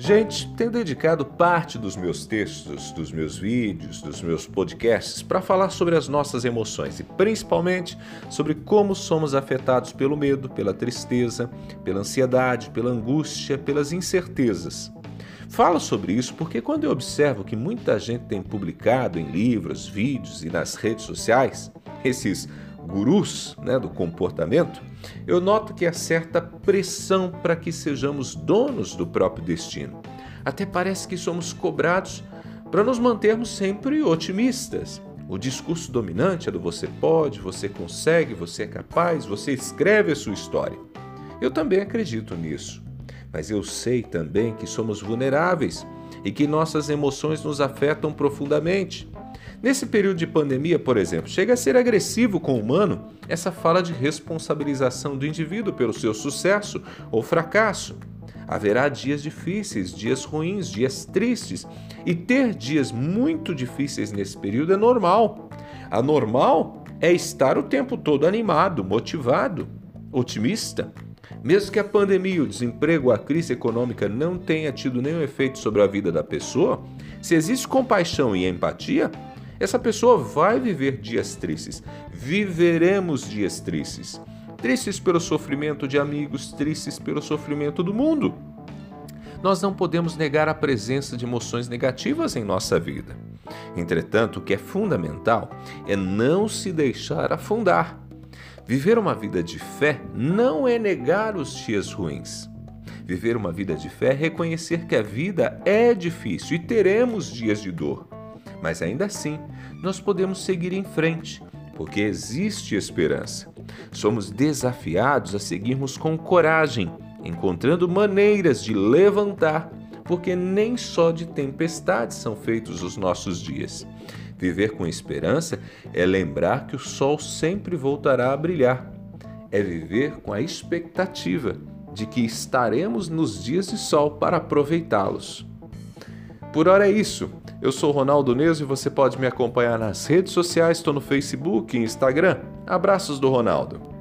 Gente, tenho dedicado parte dos meus textos, dos meus vídeos, dos meus podcasts para falar sobre as nossas emoções e principalmente sobre como somos afetados pelo medo, pela tristeza, pela ansiedade, pela angústia, pelas incertezas. Falo sobre isso porque quando eu observo que muita gente tem publicado em livros, vídeos e nas redes sociais esses gurus né, do comportamento, eu noto que há certa pressão para que sejamos donos do próprio destino. Até parece que somos cobrados para nos mantermos sempre otimistas. O discurso dominante é do você pode, você consegue, você é capaz, você escreve a sua história. Eu também acredito nisso, mas eu sei também que somos vulneráveis e que nossas emoções nos afetam profundamente. Nesse período de pandemia, por exemplo, chega a ser agressivo com o humano essa fala de responsabilização do indivíduo pelo seu sucesso ou fracasso. Haverá dias difíceis, dias ruins, dias tristes, e ter dias muito difíceis nesse período é normal. A normal é estar o tempo todo animado, motivado, otimista. Mesmo que a pandemia, o desemprego, a crise econômica não tenha tido nenhum efeito sobre a vida da pessoa, se existe compaixão e empatia, essa pessoa vai viver dias tristes. Viveremos dias tristes. Tristes pelo sofrimento de amigos, tristes pelo sofrimento do mundo. Nós não podemos negar a presença de emoções negativas em nossa vida. Entretanto, o que é fundamental é não se deixar afundar. Viver uma vida de fé não é negar os dias ruins. Viver uma vida de fé é reconhecer que a vida é difícil e teremos dias de dor. Mas ainda assim, nós podemos seguir em frente, porque existe esperança. Somos desafiados a seguirmos com coragem, encontrando maneiras de levantar, porque nem só de tempestades são feitos os nossos dias. Viver com esperança é lembrar que o sol sempre voltará a brilhar. É viver com a expectativa de que estaremos nos dias de sol para aproveitá-los. Por hora é isso. Eu sou Ronaldo Neso e você pode me acompanhar nas redes sociais, estou no Facebook e Instagram. Abraços do Ronaldo.